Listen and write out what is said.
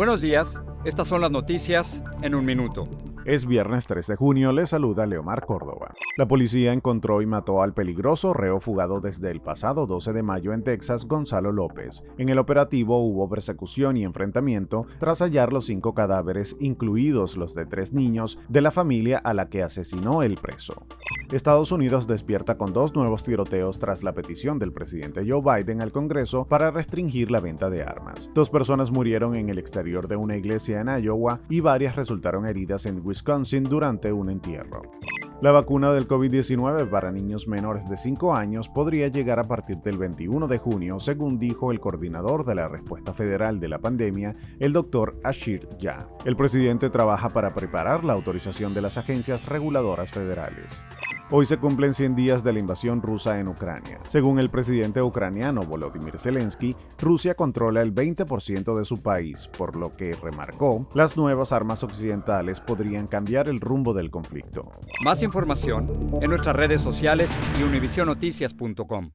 Buenos días, estas son las noticias en un minuto. Es viernes 3 de junio, le saluda Leomar Córdoba. La policía encontró y mató al peligroso reo fugado desde el pasado 12 de mayo en Texas, Gonzalo López. En el operativo hubo persecución y enfrentamiento tras hallar los cinco cadáveres, incluidos los de tres niños, de la familia a la que asesinó el preso. Estados Unidos despierta con dos nuevos tiroteos tras la petición del presidente Joe Biden al Congreso para restringir la venta de armas. Dos personas murieron en el exterior de una iglesia en Iowa y varias resultaron heridas en Wisconsin durante un entierro. La vacuna del COVID-19 para niños menores de 5 años podría llegar a partir del 21 de junio, según dijo el coordinador de la respuesta federal de la pandemia, el doctor Ashir Ya. El presidente trabaja para preparar la autorización de las agencias reguladoras federales. Hoy se cumplen 100 días de la invasión rusa en Ucrania. Según el presidente ucraniano Volodymyr Zelensky, Rusia controla el 20% de su país, por lo que, remarcó, las nuevas armas occidentales podrían cambiar el rumbo del conflicto. Más información en nuestras redes sociales y univisionoticias.com.